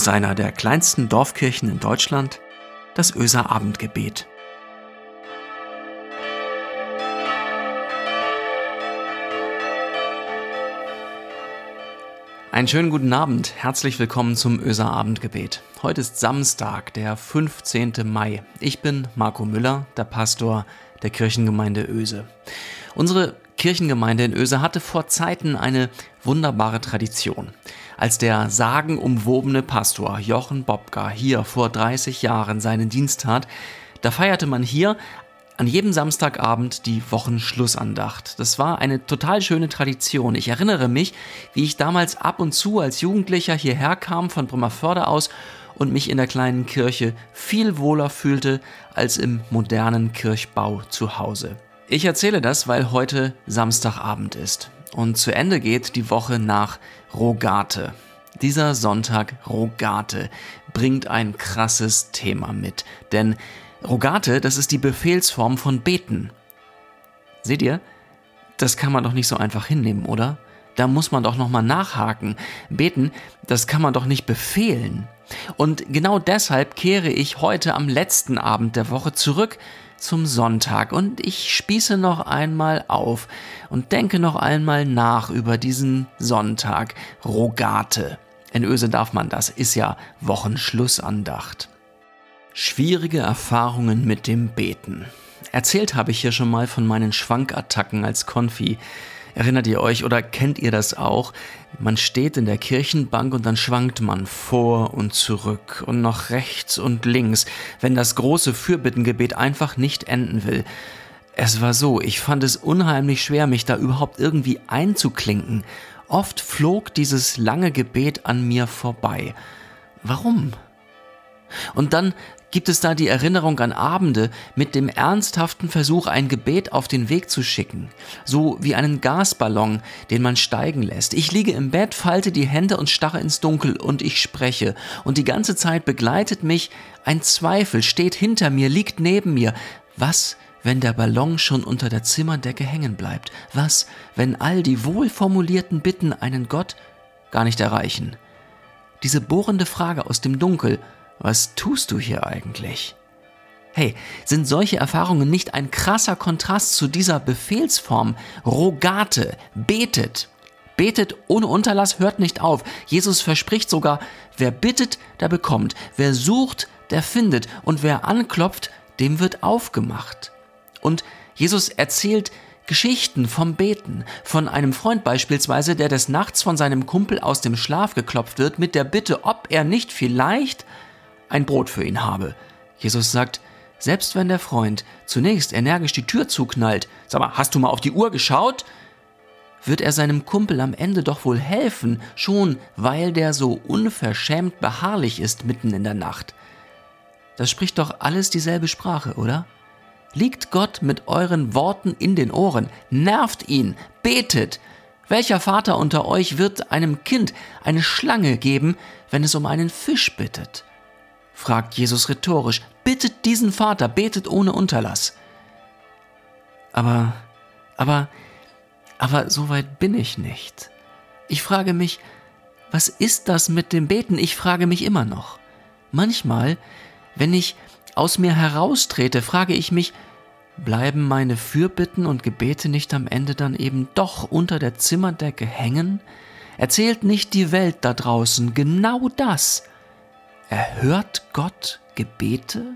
aus einer der kleinsten Dorfkirchen in Deutschland, das Öser Abendgebet. Einen schönen guten Abend, herzlich willkommen zum Öser Abendgebet. Heute ist Samstag, der 15. Mai. Ich bin Marco Müller, der Pastor der Kirchengemeinde Öse. Unsere Kirchengemeinde in Öse hatte vor Zeiten eine wunderbare Tradition. Als der sagenumwobene Pastor Jochen Bobka hier vor 30 Jahren seinen Dienst tat, da feierte man hier an jedem Samstagabend die Wochenschlussandacht. Das war eine total schöne Tradition. Ich erinnere mich, wie ich damals ab und zu als Jugendlicher hierher kam von Bremerförde aus und mich in der kleinen Kirche viel wohler fühlte als im modernen Kirchbau zu Hause. Ich erzähle das, weil heute Samstagabend ist und zu Ende geht die Woche nach Rogate. Dieser Sonntag Rogate bringt ein krasses Thema mit, denn Rogate, das ist die Befehlsform von beten. Seht ihr? Das kann man doch nicht so einfach hinnehmen, oder? Da muss man doch nochmal nachhaken. Beten, das kann man doch nicht befehlen. Und genau deshalb kehre ich heute am letzten Abend der Woche zurück zum Sonntag und ich spieße noch einmal auf und denke noch einmal nach über diesen Sonntag Rogate. In Öse darf man das, ist ja Wochenschlussandacht. Schwierige Erfahrungen mit dem Beten. Erzählt habe ich hier schon mal von meinen Schwankattacken als Konfi. Erinnert ihr euch oder kennt ihr das auch? Man steht in der Kirchenbank und dann schwankt man vor und zurück und nach rechts und links, wenn das große Fürbittengebet einfach nicht enden will. Es war so, ich fand es unheimlich schwer, mich da überhaupt irgendwie einzuklinken. Oft flog dieses lange Gebet an mir vorbei. Warum? Und dann gibt es da die Erinnerung an Abende mit dem ernsthaften Versuch, ein Gebet auf den Weg zu schicken, so wie einen Gasballon, den man steigen lässt. Ich liege im Bett, falte die Hände und starre ins Dunkel und ich spreche, und die ganze Zeit begleitet mich ein Zweifel, steht hinter mir, liegt neben mir. Was, wenn der Ballon schon unter der Zimmerdecke hängen bleibt? Was, wenn all die wohlformulierten Bitten einen Gott gar nicht erreichen? Diese bohrende Frage aus dem Dunkel, was tust du hier eigentlich? Hey, sind solche Erfahrungen nicht ein krasser Kontrast zu dieser Befehlsform? Rogate, betet. Betet ohne Unterlass, hört nicht auf. Jesus verspricht sogar, wer bittet, der bekommt. Wer sucht, der findet. Und wer anklopft, dem wird aufgemacht. Und Jesus erzählt Geschichten vom Beten, von einem Freund beispielsweise, der des Nachts von seinem Kumpel aus dem Schlaf geklopft wird mit der Bitte, ob er nicht vielleicht ein Brot für ihn habe. Jesus sagt, selbst wenn der Freund zunächst energisch die Tür zuknallt, sag mal, hast du mal auf die Uhr geschaut? Wird er seinem Kumpel am Ende doch wohl helfen, schon weil der so unverschämt beharrlich ist mitten in der Nacht. Das spricht doch alles dieselbe Sprache, oder? Liegt Gott mit euren Worten in den Ohren, nervt ihn, betet. Welcher Vater unter euch wird einem Kind eine Schlange geben, wenn es um einen Fisch bittet? Fragt Jesus rhetorisch. Bittet diesen Vater, betet ohne Unterlass. Aber, aber, aber so weit bin ich nicht. Ich frage mich, was ist das mit dem Beten? Ich frage mich immer noch. Manchmal, wenn ich aus mir heraustrete, frage ich mich, bleiben meine Fürbitten und Gebete nicht am Ende dann eben doch unter der Zimmerdecke hängen? Erzählt nicht die Welt da draußen genau das, Erhört Gott Gebete?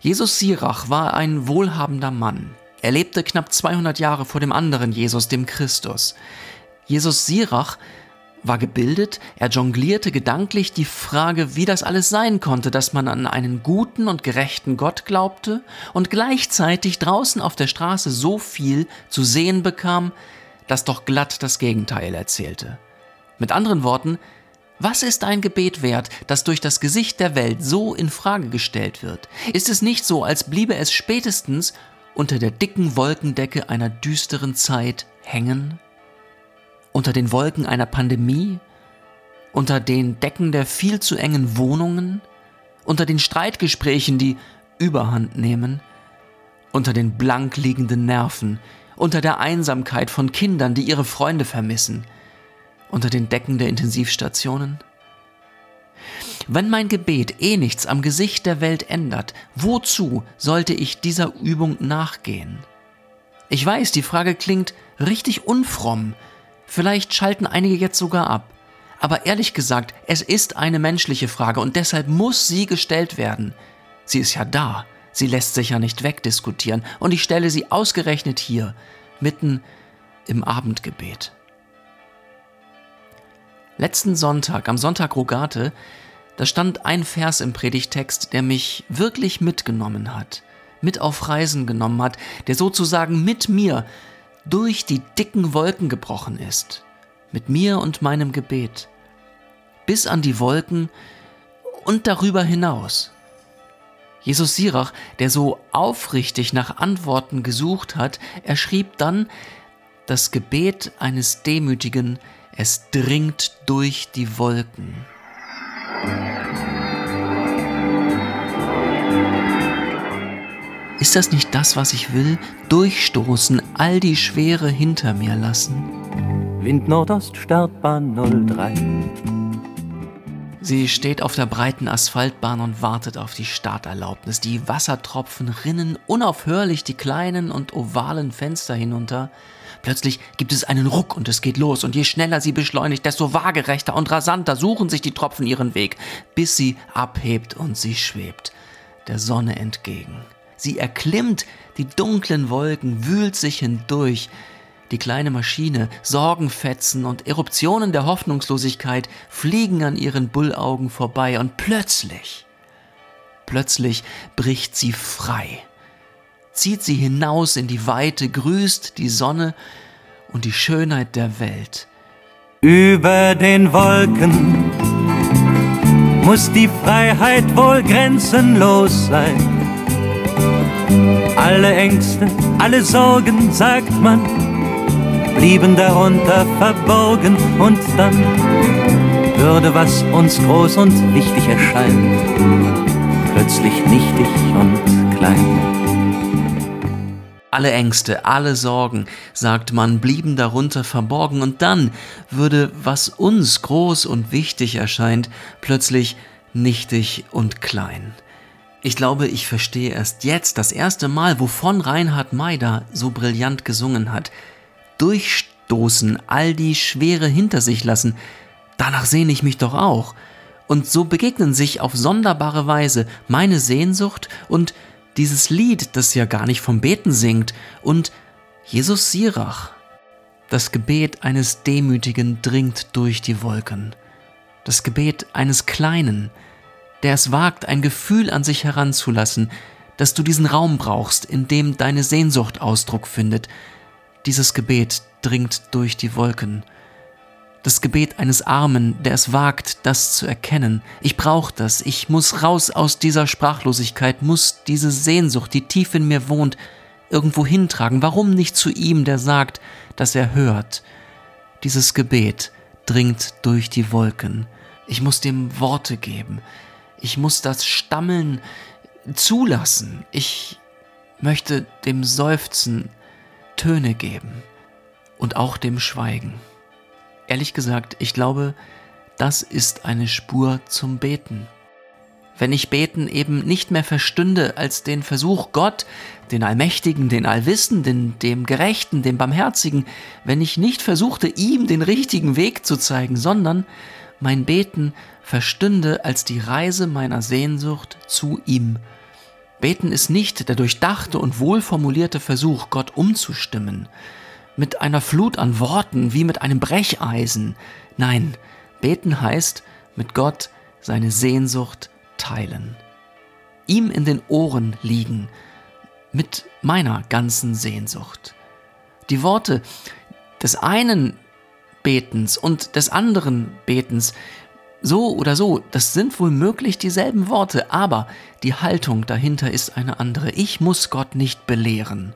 Jesus Sirach war ein wohlhabender Mann. Er lebte knapp 200 Jahre vor dem anderen Jesus, dem Christus. Jesus Sirach war gebildet, er jonglierte gedanklich die Frage, wie das alles sein konnte, dass man an einen guten und gerechten Gott glaubte und gleichzeitig draußen auf der Straße so viel zu sehen bekam, das doch glatt das Gegenteil erzählte. Mit anderen Worten, was ist ein Gebet wert, das durch das Gesicht der Welt so in Frage gestellt wird? Ist es nicht so, als bliebe es spätestens unter der dicken Wolkendecke einer düsteren Zeit hängen? Unter den Wolken einer Pandemie? Unter den Decken der viel zu engen Wohnungen? Unter den Streitgesprächen, die Überhand nehmen? Unter den blank liegenden Nerven? Unter der Einsamkeit von Kindern, die ihre Freunde vermissen? Unter den Decken der Intensivstationen? Wenn mein Gebet eh nichts am Gesicht der Welt ändert, wozu sollte ich dieser Übung nachgehen? Ich weiß, die Frage klingt richtig unfromm. Vielleicht schalten einige jetzt sogar ab. Aber ehrlich gesagt, es ist eine menschliche Frage und deshalb muss sie gestellt werden. Sie ist ja da. Sie lässt sich ja nicht wegdiskutieren und ich stelle sie ausgerechnet hier, mitten im Abendgebet. Letzten Sonntag, am Sonntag Rogate, da stand ein Vers im Predigtext, der mich wirklich mitgenommen hat, mit auf Reisen genommen hat, der sozusagen mit mir durch die dicken Wolken gebrochen ist, mit mir und meinem Gebet, bis an die Wolken und darüber hinaus. Jesus Sirach, der so aufrichtig nach Antworten gesucht hat, er schrieb dann, das Gebet eines Demütigen, es dringt durch die Wolken. Ist das nicht das, was ich will? Durchstoßen, all die Schwere hinter mir lassen? Wind Nordost, Startbahn 03. Sie steht auf der breiten Asphaltbahn und wartet auf die Starterlaubnis. Die Wassertropfen rinnen unaufhörlich die kleinen und ovalen Fenster hinunter. Plötzlich gibt es einen Ruck und es geht los. Und je schneller sie beschleunigt, desto waagerechter und rasanter suchen sich die Tropfen ihren Weg, bis sie abhebt und sie schwebt, der Sonne entgegen. Sie erklimmt die dunklen Wolken, wühlt sich hindurch, die kleine Maschine, Sorgenfetzen und Eruptionen der Hoffnungslosigkeit fliegen an ihren Bullaugen vorbei und plötzlich, plötzlich bricht sie frei, zieht sie hinaus in die Weite, grüßt die Sonne und die Schönheit der Welt. Über den Wolken muss die Freiheit wohl grenzenlos sein. Alle Ängste, alle Sorgen, sagt man, blieben darunter verborgen und dann würde, was uns groß und wichtig erscheint, plötzlich nichtig und klein. Alle Ängste, alle Sorgen, sagt man, blieben darunter verborgen und dann würde, was uns groß und wichtig erscheint, plötzlich nichtig und klein. Ich glaube, ich verstehe erst jetzt das erste Mal, wovon Reinhard Maider so brillant gesungen hat durchstoßen, all die Schwere hinter sich lassen, danach sehne ich mich doch auch. Und so begegnen sich auf sonderbare Weise meine Sehnsucht und dieses Lied, das ja gar nicht vom Beten singt, und Jesus Sirach. Das Gebet eines Demütigen dringt durch die Wolken. Das Gebet eines Kleinen, der es wagt, ein Gefühl an sich heranzulassen, dass du diesen Raum brauchst, in dem deine Sehnsucht Ausdruck findet, dieses Gebet dringt durch die Wolken. Das Gebet eines Armen, der es wagt, das zu erkennen. Ich brauche das. Ich muss raus aus dieser Sprachlosigkeit, muss diese Sehnsucht, die tief in mir wohnt, irgendwo hintragen. Warum nicht zu ihm, der sagt, dass er hört? Dieses Gebet dringt durch die Wolken. Ich muss dem Worte geben. Ich muss das Stammeln zulassen. Ich möchte dem Seufzen Töne geben und auch dem Schweigen. Ehrlich gesagt, ich glaube, das ist eine Spur zum Beten. Wenn ich Beten eben nicht mehr verstünde als den Versuch, Gott, den Allmächtigen, den Allwissenden, dem Gerechten, dem Barmherzigen, wenn ich nicht versuchte, ihm den richtigen Weg zu zeigen, sondern mein Beten verstünde als die Reise meiner Sehnsucht zu ihm Beten ist nicht der durchdachte und wohlformulierte Versuch, Gott umzustimmen, mit einer Flut an Worten wie mit einem Brecheisen. Nein, beten heißt mit Gott seine Sehnsucht teilen. Ihm in den Ohren liegen mit meiner ganzen Sehnsucht. Die Worte des einen Betens und des anderen Betens so oder so, das sind wohl möglich dieselben Worte, aber die Haltung dahinter ist eine andere. Ich muss Gott nicht belehren.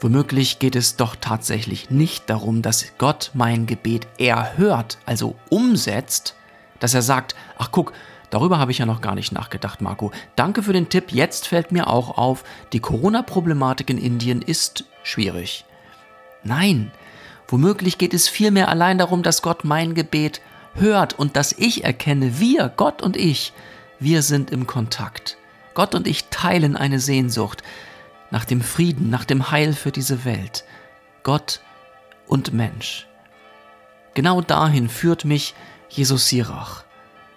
Womöglich geht es doch tatsächlich nicht darum, dass Gott mein Gebet erhört, also umsetzt, dass er sagt, ach guck, darüber habe ich ja noch gar nicht nachgedacht, Marco. Danke für den Tipp, jetzt fällt mir auch auf, die Corona-Problematik in Indien ist schwierig. Nein, Womöglich geht es vielmehr allein darum, dass Gott mein Gebet hört und dass ich erkenne, wir, Gott und ich, wir sind im Kontakt. Gott und ich teilen eine Sehnsucht nach dem Frieden, nach dem Heil für diese Welt. Gott und Mensch. Genau dahin führt mich Jesus Sirach.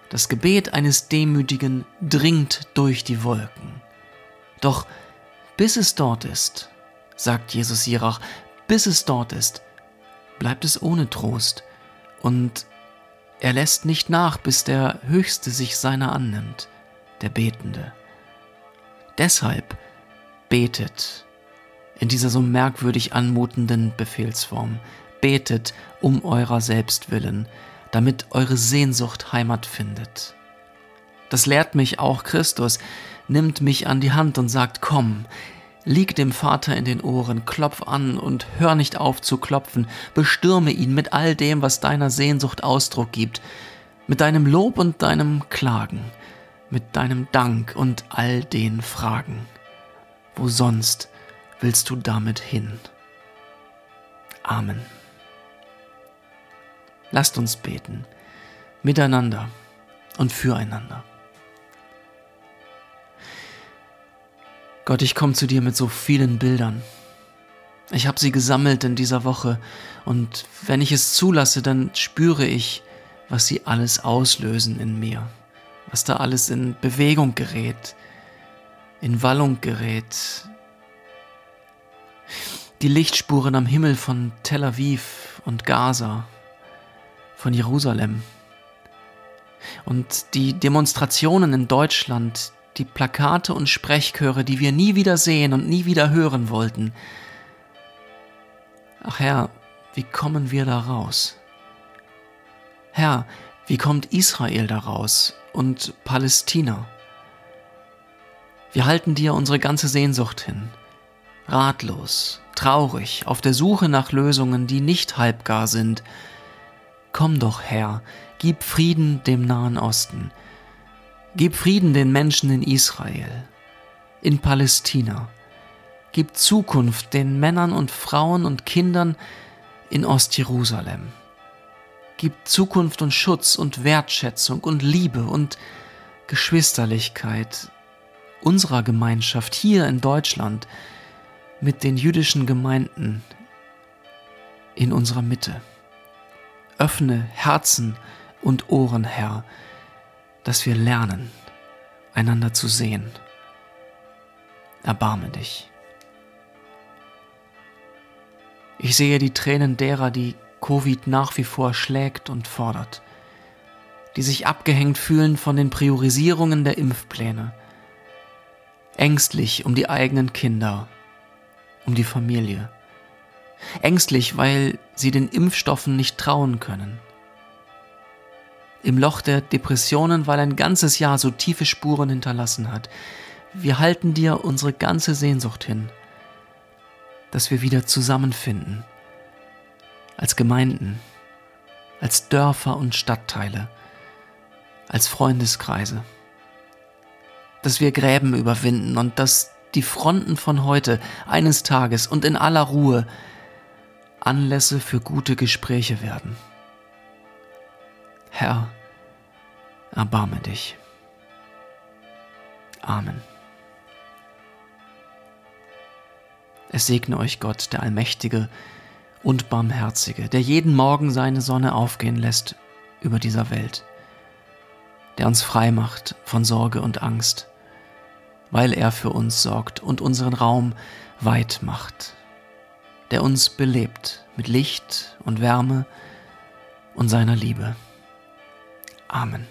Das Gebet eines Demütigen dringt durch die Wolken. Doch bis es dort ist, sagt Jesus Sirach, bis es dort ist, bleibt es ohne Trost und er lässt nicht nach, bis der Höchste sich seiner annimmt, der Betende. Deshalb betet in dieser so merkwürdig anmutenden Befehlsform. Betet um eurer selbst willen, damit eure Sehnsucht Heimat findet. Das lehrt mich auch Christus, nimmt mich an die Hand und sagt, komm, lieg dem Vater in den Ohren, klopf an und hör nicht auf zu klopfen, bestürme ihn mit all dem, was deiner Sehnsucht Ausdruck gibt, mit deinem Lob und deinem Klagen, mit deinem Dank und all den Fragen. Wo sonst willst du damit hin? Amen. Lasst uns beten, miteinander und füreinander. Gott, ich komme zu dir mit so vielen Bildern. Ich habe sie gesammelt in dieser Woche und wenn ich es zulasse, dann spüre ich, was sie alles auslösen in mir, was da alles in Bewegung gerät, in Wallung gerät. Die Lichtspuren am Himmel von Tel Aviv und Gaza, von Jerusalem. Und die Demonstrationen in Deutschland, die Plakate und Sprechchöre, die wir nie wieder sehen und nie wieder hören wollten. Ach Herr, wie kommen wir da raus? Herr, wie kommt Israel da raus und Palästina? Wir halten dir unsere ganze Sehnsucht hin, ratlos, traurig, auf der Suche nach Lösungen, die nicht halbgar sind, Komm doch, Herr, gib Frieden dem Nahen Osten. Gib Frieden den Menschen in Israel, in Palästina. Gib Zukunft den Männern und Frauen und Kindern in Ostjerusalem. Gib Zukunft und Schutz und Wertschätzung und Liebe und Geschwisterlichkeit unserer Gemeinschaft hier in Deutschland mit den jüdischen Gemeinden in unserer Mitte. Öffne Herzen und Ohren, Herr, dass wir lernen, einander zu sehen. Erbarme dich. Ich sehe die Tränen derer, die Covid nach wie vor schlägt und fordert, die sich abgehängt fühlen von den Priorisierungen der Impfpläne, ängstlich um die eigenen Kinder, um die Familie ängstlich, weil sie den Impfstoffen nicht trauen können. Im Loch der Depressionen, weil ein ganzes Jahr so tiefe Spuren hinterlassen hat. Wir halten dir unsere ganze Sehnsucht hin, dass wir wieder zusammenfinden, als Gemeinden, als Dörfer und Stadtteile, als Freundeskreise, dass wir Gräben überwinden und dass die Fronten von heute eines Tages und in aller Ruhe Anlässe für gute Gespräche werden. Herr, erbarme dich. Amen. Es segne euch Gott, der Allmächtige und Barmherzige, der jeden Morgen seine Sonne aufgehen lässt über dieser Welt, der uns frei macht von Sorge und Angst, weil er für uns sorgt und unseren Raum weit macht der uns belebt mit Licht und Wärme und seiner Liebe. Amen.